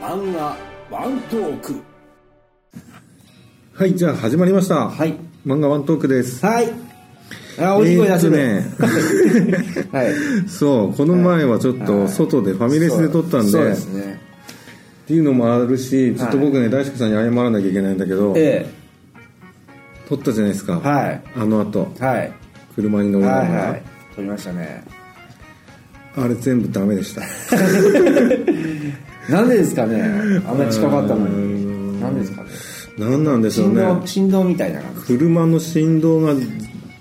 漫画ワントーク。はい、じゃあ始まりました。はい。漫画ワントークです。はい。あ大きい声出せる、えーっ はい。そう、この前はちょっと外でファミレスで撮ったんで、そうっですね。ていうのもあるし、ちょっと僕ね、大輔さんに謝らなきゃいけないんだけど、え撮ったじゃないですか。えはい。あの後、はい。車に乗りながら、はいはい。撮りましたねあれ全部ダメでした。なんでですかね？あんまり近かったのに。なんでですかね？何なんでしょう振動ね。振動みたいな感じ。車の振動が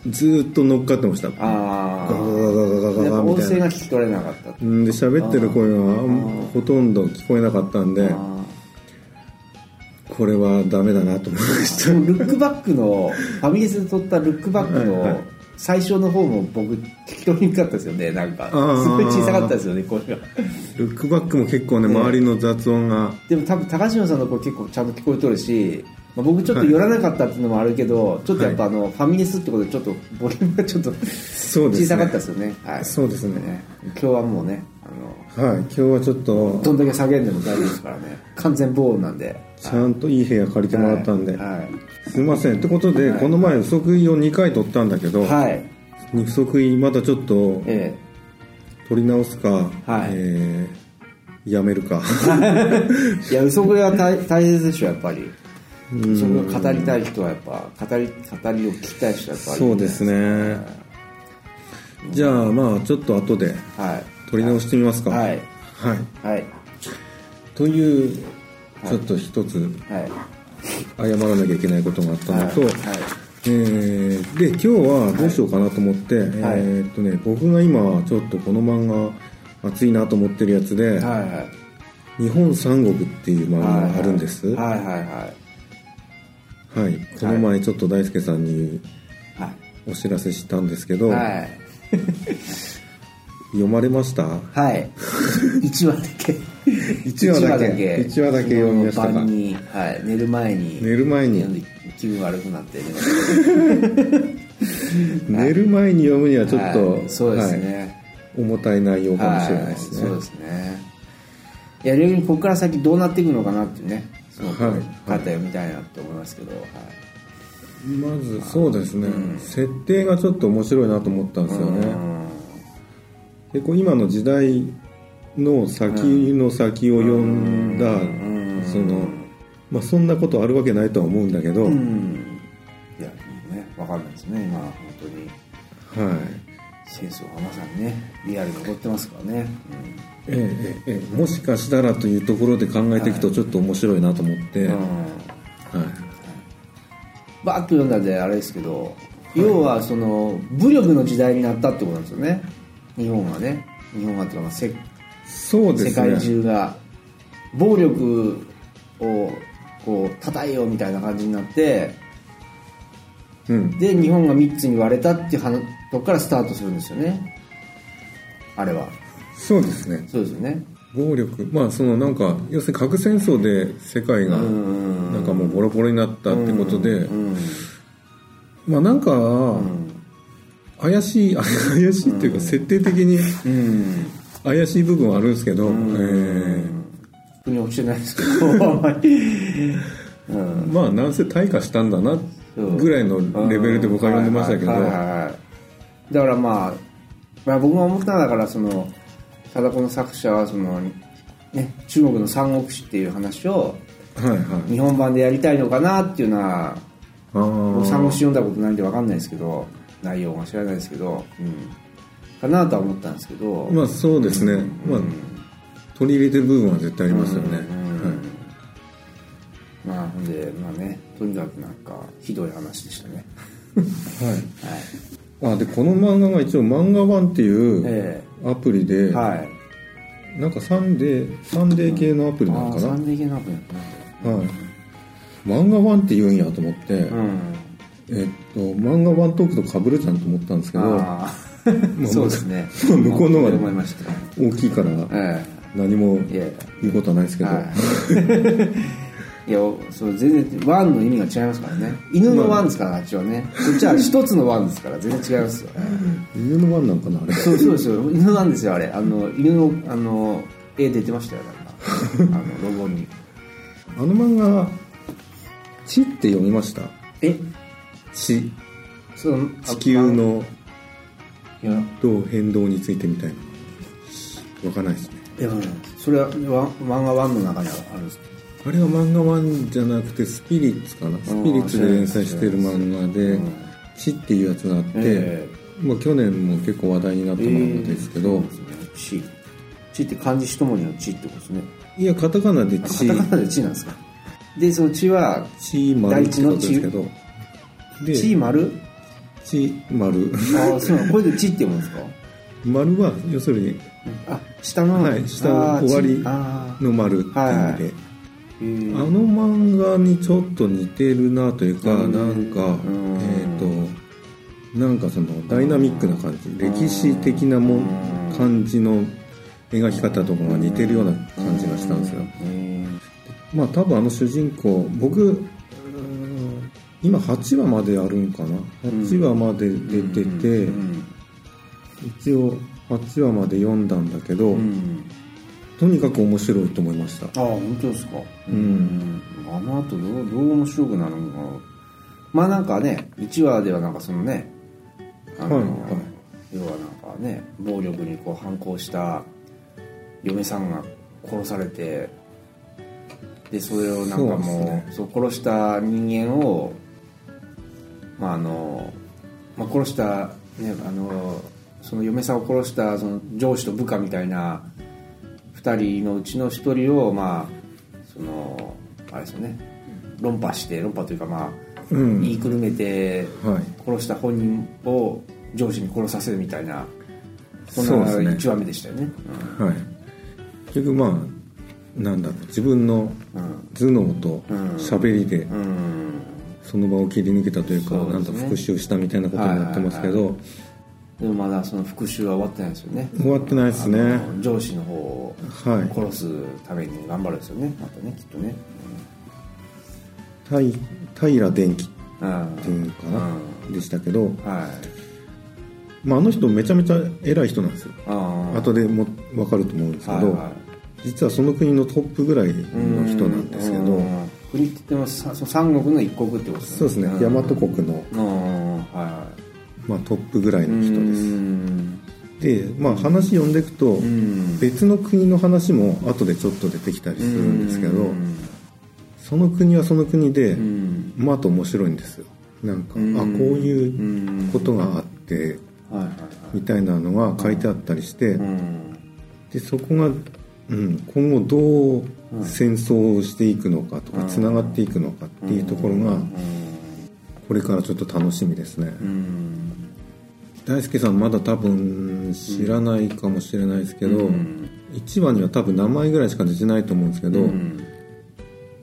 ずーっと乗っかってました。ガあガガガガガガガみたいな。音声が。聞き取れなかった。んで喋ってる声がほとんど聞こえなかったんであこれはダメだなと思いましールックバックのファミレスで撮ったルックバックの最初の方も僕聞き取りにくかったですよね。なんかすごい小さかったですよね声が。たルックバックも結構ね周りの雑音が。でも多分高島さんの声結構ちゃんと聞こえとるし、まあ、僕ちょっと寄らなかったっていうのもあるけど、ちょっとやっぱあの、ファミレスってことでちょっとボリュームがちょっとそうですね。小さかったですよね。はい。そうですね。ね。今日はもうねあのはい今日はちょっとどんだけ下げんでも大丈夫ですからね。完全防音なんで。ちゃんといい部屋借りてもらったんで、はいすいません。ってことで、はい。この前不足意を2回取ったんだけど、はい、はい不足意またちょっとえ取り直すか、はい。えーやめるか。え いや嘘食いは大大切でしょやっぱり。それを語りたい人はやっぱ語り語りを聞きたい人はやっぱりそうですね。じゃあまあちょっと後で。はい取り直してみますか。はい。はい。はい。というちょっと一つはい。謝らなきゃいけないことがあったのと、はい。はい。えーで今日はどうしようかなと思って、えーっとね僕が今ちょっとこの漫画熱いなと思ってるやつで「はいはい。日本三国」っていう漫画があるんです。ははい。はいはいい。この前ちょっと大輔さんにはい。お知らせしたんですけど、はい読まれました？はい。1話だけ。一話だけ。一話だけ。読みましたか？に、はい、寝る前に。寝る前に。気分悪くなって寝 る前に読むにはちょっと、はい。そうですはい。ね、重たい内容かもしれないですね、はい、そうですね。いや逆にここから先どうなっていくのかなっていうねすごくはい方読みたいなと思いますけど、はい。まずそうですね、設定がちょっと面白いなと思ったんですよね、うん結構今の時代の先の先を読んだ、んそのまあそんなことあるわけないとは思うんだけど、はいうん。いやね分かんないですね今本当に。戦争がまさにねリアルに起こってますからね、ええええええ。もしかしたらというところで考えていくとちょっと面白いなと思って、うん。はい。バーッと読んだんであれですけど、要はその武力の時代になったってことなんですよね日本はね日本はっていうかまあせそうですね。世界中が暴力をこう叩えようみたいな感じになってうん。で日本が3つに割れたっていう話とこからスタートするんですよね。あれは。そうですね。そうですよね。暴力。まあそのなんか要するに核戦争で世界がんなんかもうボロボロになったってことで、うん。まあなんかうん怪しい怪しいっていうか設定的にうん怪しい部分はあるんですけど、えー腑に落ちてないですけどまあなんせ退化したんだなぐらいのレベルで僕は読んでましたけど、はいはいはい。はいだからまあ、まあ、僕が思ったのはだからそのただこの作者はその、ね、中国の三国志っていう話を日本版でやりたいのかなっていうのは三国志読んだことないんで分かんないですけど内容は知らないですけど、うん、かなとは思ったんですけど、まあそうですね、まあ取り入れてる部分は絶対ありますよね、うんまあほんでまあねとにかくなんかひどい話でしたね。はい、はい、あでこの漫画が一応漫画ワンっていうえアプリで、えはい。なんかサンデーサンデー系のアプリなのかな、ああサンデー系のアプリはい。漫画ワンって言うんやと思って、うんえっと漫画ワントークと被るじゃんと思ったんですけどああそうですね。向こうの方が思いました大きいからえ何も言うことはないですけど、はい。いやそう全然ワンの意味が違いますからね。犬のワンですからあっちはね。こっちは一つのワンですから全然違いますよ。犬のワンなんかなあれ。そうそうですよ犬なんですよあれ。あの犬のあの絵出てましたよなんか。あのロゴに。あの漫画「地」って読みました？え？地その地球のどう変動についてみたいな。わかんないですね。いやそれは漫画ワンの中にあるんですか？あれは漫画ワンじゃなくてスピリッツかな。スピリッツで連載してる漫画でうん「地」っていうやつがあって、えまあ、去年も結構話題になった漫画ですけど、地。地って漢字一文字の地ってことですね。いやカタカナで「あ地カ」タカナで地なんですか？でその地は「地丸」ってことですけどで地丸？地丸。ああそうこれで地って読むんですか？丸は要するにあ下の？はい下終わりの丸って意味で、あの漫画にちょっと似てるなというか、うん。なんか、うん。えっ、と、なんかそのダイナミックな感じ、歴史的なもんうん感じの描き方とかが似てるような感じがしたんですよ。へまあ多分あの主人公、僕、今8話まであるんかな ?8 話まで出てて、うん。一応8話まで読んだんだけど、うん。とにかく面白いと思いました。ああ本当ですか？うん。あの後どうどう面白くなるのか。なまあなんかね1話ではなんかそのねあの、はいはい。要はなんかね暴力にこう反抗した嫁さんが殺されてでそれをなんかもうそう殺した人間をまああの、まあ、殺したねあのその嫁さんを殺したその上司と部下みたいな2人のうちの1人をまあそのあれですよね。論破して論破というかまあうん。言いくるめてはい。殺した本人を上司に殺させるみたいなそんなそうですね。1話目でしたよね。はい、結局まあなんだろう。自分のうん。頭脳とうん。喋りでうん、うんその場を切り抜けたというか、ね。なんと復讐したみたいなことになってますけど、はいでもまだその復讐は終わってないですよね。終わってないですね。上司の方をはい殺すために頑張るんですよね。またねきっとね。平平電機っうん。ていうのかな、でしたけど、はい。まあ、あの人めちゃめちゃ偉い人なんですよ。後でも分かると思うんですけど、はいはい。実はその国のトップぐらいの人なんですけど、うん国って言ってもさその三国の一国ってことですね。そうですね、大和国の、まあ、トップぐらいいの人です。で、まあ、話読んでいくと、うん。別の国の話も後でちょっと出てきたりするんですけど、うん。その国はその国で、うん。また面白いんですよ。なんか、うん。あこういうことがあって、みたいなのが書いてあったりして、うん。でそこが、うん、今後どう戦争をしていくのかとかつながっていくのかっていうところがこれからちょっと楽しみですね、うん。大輔さんまだ多分知らないかもしれないですけど、うん。1話には多分名前ぐらいしか出てないと思うんですけど、うん。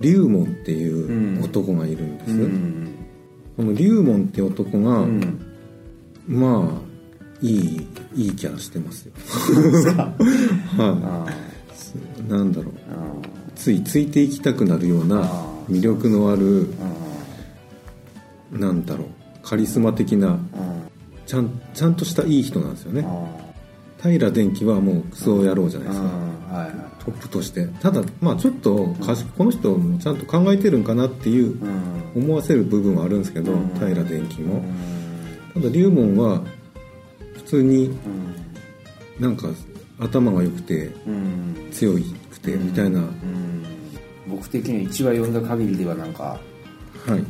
龍門っていう男がいるんです、うん。この龍門って男が、うん。まあいいいいキャラしてますよ。はあいなんだろう。ついついていきたくなるような魅力のあるなんだろう。カリスマ的なちゃんちゃんとしたいい人なんですよね。平電機はもうクソ野郎じゃないーですか。トップとして。ただまあちょっとこの人もちゃんと考えてるんかなっていううん。思わせる部分はあるんですけどうん。平電機も。うん。ただ龍門は普通にうん。なんか頭が良くてうん。強くてみたいな、うん。僕的には1話読んだ限りではなんかはい。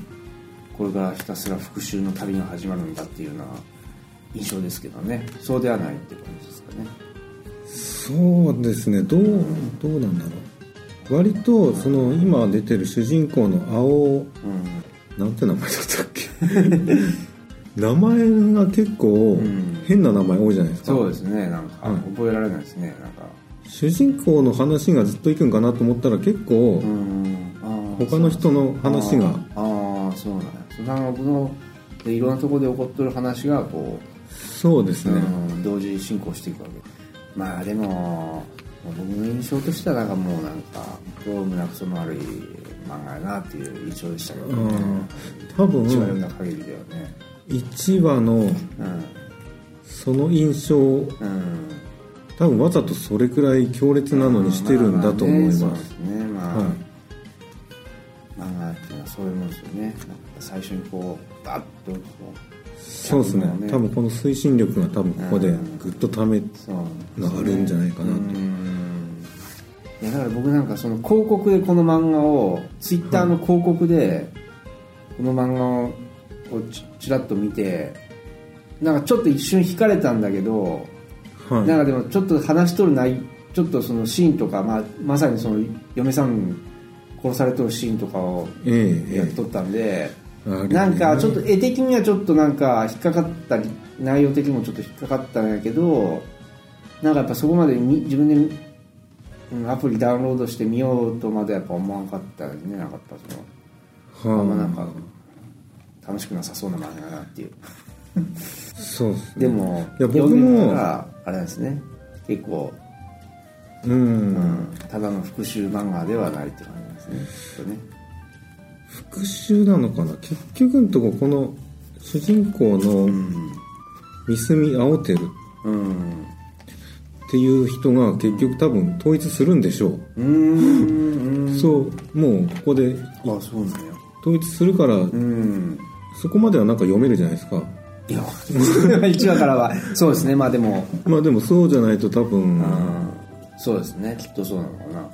これからひたすら復讐の旅が始まるんだっていうような印象ですけどね。そうではないって感じですかね。そうですね。どうどうなんだろう。割とその今出てる主人公の青うん。なんて名前だったっけ？名前が結構ん変な名前多いじゃないですか、そうですね。なんか、はい覚えられないですね。なんか。主人公の話がずっといくんかなと思ったら結構他の人の話が。あーあーそうなんや三国のでいろんなところで起こってる話がこう、そうですね、うん、同時進行していくわけ。まあでも僕の印象としてはなんかもうなんかどう胸くその悪い漫画やなっていう印象でしたけどね。うん。多分一話読んだ限りではね1話のうん。その印象うん。多分わざとそれくらい強烈なのにしてるんだと思います、まあまあねそうですね。まあ、はい。漫画っていうのはそういうもんですよね。最初にこうバッとこそうですね。ね。多分この推進力が多分ここでうん。グッとためがあるんじゃないかなと。う。ん。いやだから僕なんかその広告でこの漫画をツイッターの広告でこの漫画をちちらっと見てなんかちょっと一瞬惹かれたんだけどはい。なんかでもちょっと話しとる内ちょっとそのシーンとか、まあ、まさにその嫁さん殺されとるシーンとかをええやっとったんで、ええ。なんかちょっと絵的にはちょっとなんか引っかかったり内容的にもちょっと引っかかったんやけどなんかやっぱそこまでみ自分でうんアプリダウンロードしてみようとまでやっぱ思わなかったよねなんかやっぱその。はあんまなんか楽しくなさそうな漫画だなっていう。そうですね。でもいや僕もあれなんですね。結構うん、うんただの復讐漫画ではないって感じですね。ね。復讐なのかな？結局のとここの主人公のうん。三隅青んっていう人が結局多分統一するんでしょう、うーん。そうもうここであそうなんや。統一するから、うんそこまではなんか読めるじゃないですか。いや 1話からは。そうですね。まあでも。まあでもそうじゃないと多分、うんそうですね。きっとそうなのかな。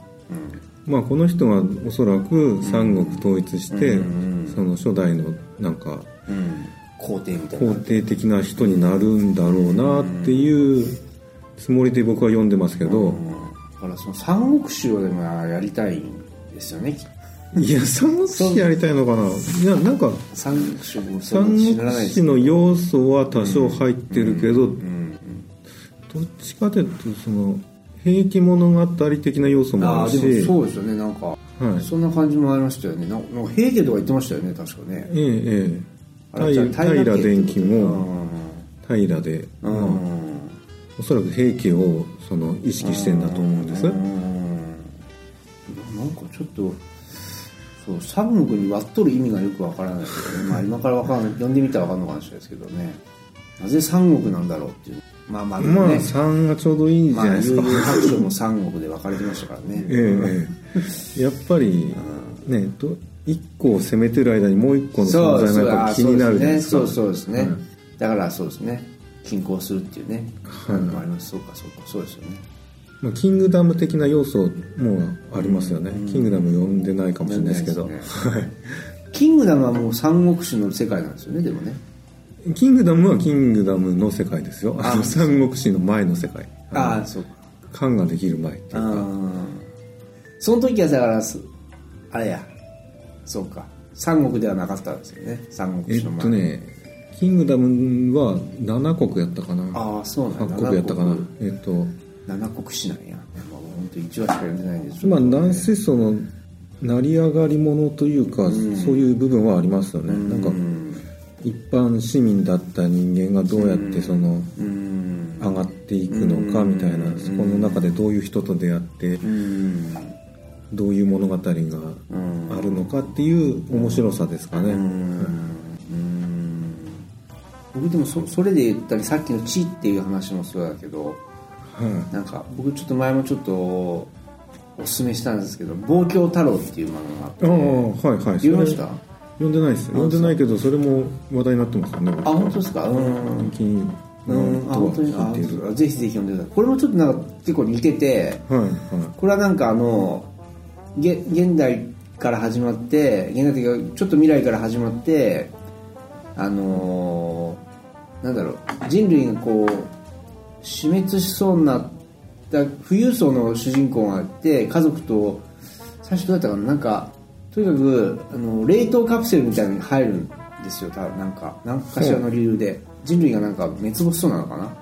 まあこの人がおそらく三国統一して、うんその初代のなんかうん、うん、皇帝みたいな。肯定的な人になるんだろうなっていうつもりで僕は読んでますけど、うん。だからその三国志をでもやりたいんですよねいや三国志やりたいのかな。いやなんか三国志の要素は多少入ってるけど、どっちかというとその平家物語的な要素もあるし。そうですよねなんか、はい。そんな感じもありましたよね。なんか平家とか言ってましたよね確かね。ええええ。平平電機もうん。平で、うん。まあおそらく平家をその意識してんだと思うんです、うん。なんかちょっとそう三国に割っとる意味がよくわからない。ですけどね、まあ、今からわかんない。読んでみたらわかんのかもしれないですけどね。なぜ三国なんだろうっていう。まあまあでもまあね、3がちょうどいいんじまあゃないですか、悠々白書も三国で分かれてましたからね。ええええ。やっぱりねと1個を攻めてる間にもう1個の存在がやっぱ気になるじゃないですか。そうそうですね、はいだからそうですね。均衡するっていうね、はい。あります。そうかそうかそうですよねまあ、キングダム的な要素もありますよね、キングダム読んでないかもしれないですけど。読んでないですキングダムはもう三国志の世界なんですよねでもね。キングダムはキングダムの世界ですよ。あの三国志の前の世界。ああそう。か漢ができる前っていうか。うんその時はだからすあれや。そうか。三国ではなかったんですよね。三国え志の前。っとねキングダムは7国やったかな。ああそうなんだ8国やったかな。七えっと七国志なんや。もう本当一話しか読んでないんですまあなんせその成り上がり者というか、そういう部分はありますよね、なんかうん一般市民だった人間がどうやってそのうん。上がっていくのかみたいな、そこの中でどういう人と出会ってうん。どういう物語があうん。るのかっていう面白さですかね、うん。僕でもそそれで言ったりさっきの「地」っていう話もそうだけどはなんか僕ちょっと前もちょっとおすすめしたんですけど「望郷太郎」っていう漫画があい、ってああはいはい。読みました？読んでないです。読んでないけどそれも話題になってますよねあ本当ですか？うん。最近うんあ本当にあぜひぜひ読んでください。これもちょっとなんか結構似ててはいはい。これはなんかあのげ現代から始まって現代というかちょっと未来から始まってあのーなんだろう人類がこう死滅しそうになった富裕層の主人公がいて家族と最初どうやったかななんかとにかくあの冷凍カプセルみたいに入るんですよ多分。なんか何かしらの理由で。人類がなんか滅亡しそうなのかな。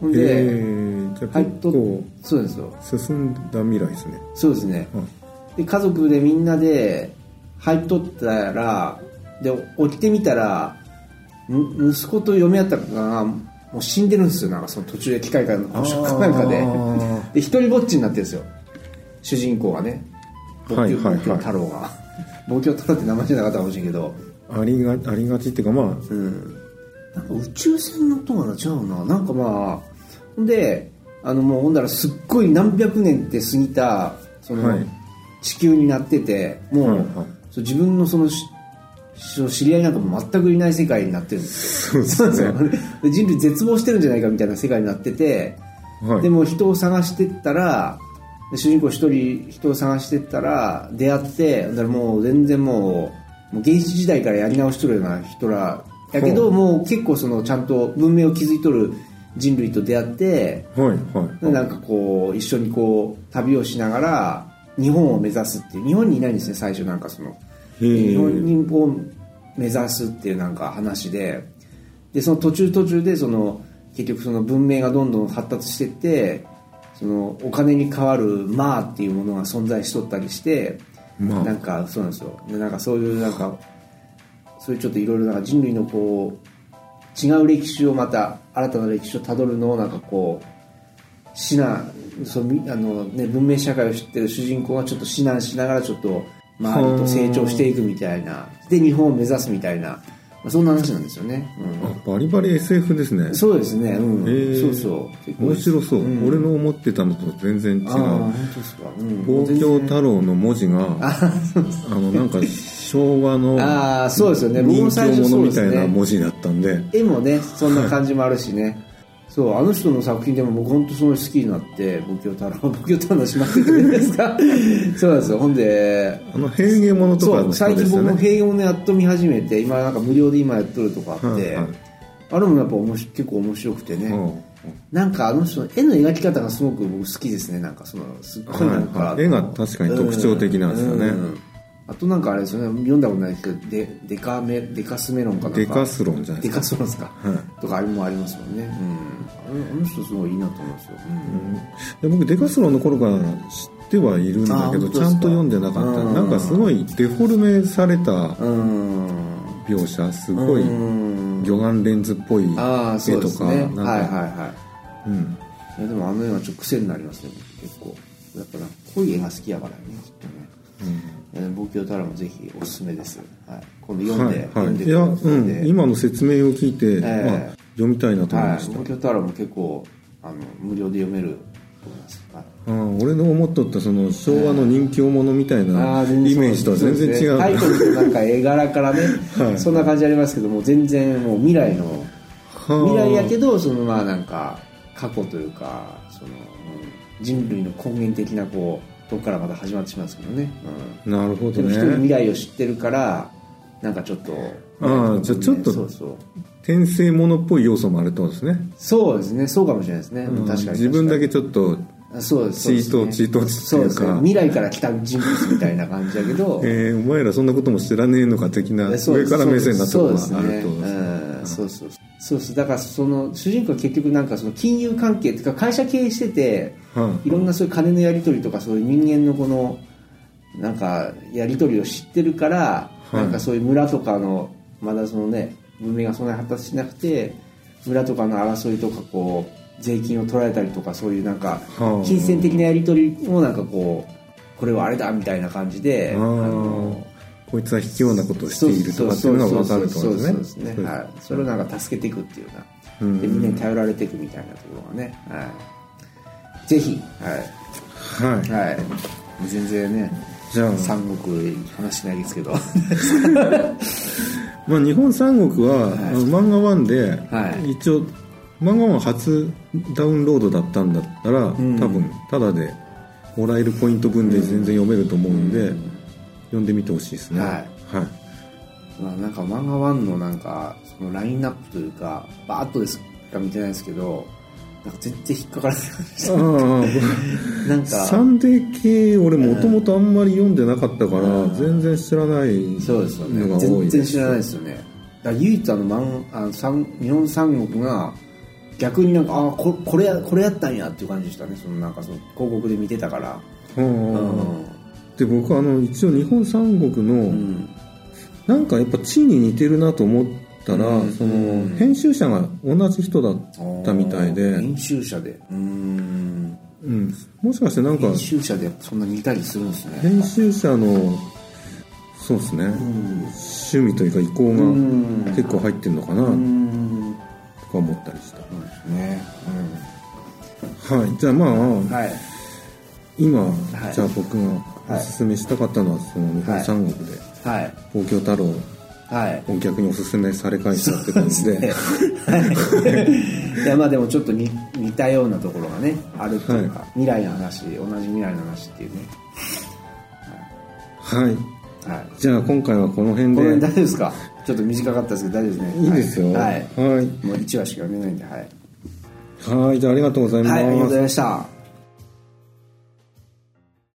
ほんで、えー、じゃあ入っと結構そうですよ。進んだ未来ですね。そうですね、はいで家族でみんなで入っとったらで起きてみたらむ息子と嫁やったかがもう死んでるんですよなんかその途中で機械からの故障かなんかで。あ で一人ぼっちになってるんですよ。主人公がね。望郷はいはい。太郎が。望郷太郎って名前じゃなかったかもしれんけど。ありがありがちっていうかまあ。うん。なんか宇宙船のとは違うな？なんかまあほんであのもうほんだらすっごい何百年って過ぎたその、はい。地球になっててもう、はいはい。自分のその知り合いなんかも全くいない世界になってるんですよ。そうですね。人類絶望してるんじゃないかみたいな世界になってて、はい。でも人を探してったらで主人公一人人を探してったら出会ってだからもう全然もうもう原始時代からやり直しとるような人らやけどほうもう結構そのちゃんと文明を築いとる人類と出会ってはいはい。でなんかこう一緒にこう旅をしながら日本を目指すっていう日本にいないんですね最初なんかその日本を目指すっていうなんか話ででその途中途中でその結局その文明がどんどん発達していってそのお金に代わる「マー」っていうものが存在しとったりして、まあ。なんかそうなんですよ。でなんかそういうなんかそういうちょっといろいろなんか人類のこう違う歴史をまた新たな歴史をたどるのをなんかこう指南そうみあの、ね、文明社会を知ってる主人公がちょっと指南しながらちょっと周りと成長していくみたいな。で日本を目指すみたいな、まあ、そんな話なんですよね、あバリバリ SF ですね。うん、そうですね、うん。へー。そうそう。面白そう、ん。俺の思ってたのと全然違う。本当ですか、う。ん、東京太郎の文字があのなんか昭和の ああそうですよね。僕人気者みたいな文字だったんで。絵もねそんな感じもあるしねそうあの人の作品でも僕本当すごい好きになって「仏教太郎」「仏教太郎」のしまってくれるんですか？そうなんですよ。ほんであの平家物とかそうの最近僕も平穏のやっと見始めて今なんか無料で今やっとるとかあって、はいはい。あれもやっぱ面白結構面白くてね、うん。なんかあの人の絵の描き方がすごく僕好きですね。なんかそのすっごいなんか、はいはい。絵が確かに特徴的なんですよね。うん。あとなんかあれですよね。読んだことないですけどデデカメデカスメロンかなんか。デカスロンじゃないデですか。カスロンですか、はい。とかあれもありますもんね、うん、あのあの人すごいいいなと思いますよ、で僕デカスロンの頃から知ってはいるんだけどちゃんと読んでなかった。うん。なんかすごいデフォルメされたうん。描写すごいうん。魚眼レンズっぽい絵とかね。なんはいはいかはい。うん。いやでもあの絵はちょっと癖になりますね結構。やっぱなんか濃い絵が好きやからねきっとねいや仏教太郎もぜひおすすめです、はい、今度読んで、はい読んではい、いや、うくださいん、今の説明を聞いて、えまあ、読みたいなと思いはいました、仏教太郎も結構あの無料で読めると思います、はい。あー俺の思っとったその昭和の人気者みたいなイメージとは全然違う。タイトルとなんか絵柄からね、はい。そんな感じありますけども全然もう未来のはあ。未来やけどそのまあなんか過去というかそのうん人類の根源的なこうとこからまた始まってしまうんですけどね、うん、なるほどでも一人未ね来を知ってるからなんかちょっとああじゃあちょっとそうそう。転生者っぽい要素もあるってことですね、そうですね。そうかもしれないですね、うん。確かに自分だけ確ちょっとそうです。チートチートっていうか。そうですね。未来から来た人物みたいな感じだけど。えー、お前らそんなことも知らねえのか的な上から目線なところがあるそうですね。ってことですねうん。そうそうそうそうだからその主人公は結局なんかその金融関係っていうか会社経営しててはいろんなそういう金のやり取りとかそういう人間のこのなんかやり取りを知ってるから、はいなんかそういう村とかのまだそのね文明がそんなに発達しなくて村とかの争いとかこう税金を取られたりとかそういうなんかはあ金銭的なやり取りもなんかこうこれはあれだみたいな感じであーのこいつは卑怯なことをしているとかっていうのが分かるとですね。そうですね、はい、それをなんか助けていくっていうよううんなでみんなに頼られていくみたいなところがね、はい、ぜひはいはいはい、全然ねじゃあ三国話しないですけどまあ、日本三国は、はい漫画1で、はい一応漫画1初ダウンロードだったんだったら、ん多分ただでもらえるポイント分で全然読めると思うんで、うん読んでみてほしいですね。はい。はい。まあなんか漫画1のなんかそのラインナップというかバーッとですか見てないですけどなんか全然引っかからないああ なんか。サンデー系俺もともとあんまり読んでなかったから、全然知らないそうですよね。全然知らないですよね。だ唯一あの漫あの三日本三国が逆になんかあここれやこれやったんやっていう感じでしたね。そのなんかその広告で見てたから。うんで僕あの一応日本三国の、うん。なんかやっぱ地に似てるなと思ったら、うん。その編集者が同じ人だったみたいで、編集者で。うーん。うん、もしかしてなんか編集者でそんな似たりするんですね。編集者のそうですね、うん。趣味というか意向うん。が結構入ってるのかなうとんか思ったりした、そうですね。はい。じゃあまあ、はい。今、い。じゃあ僕がおすすめしたかったのはその日本三国で。はい。東京太郎。はい。を逆におすすめされ返したって感じで。はい。いやまあでもちょっと似似たようなところがねあるっていうか、は未来の話同じ未来の話っていうね。はい。はい。じゃあ今回はこの辺この辺で大丈夫ですか？ちょっと短かったですけど大丈夫ですね。いいですよ。はい、はい、もう1話しか見えないんではい、はい。じゃあありがとうございます、はい、ありがとうございました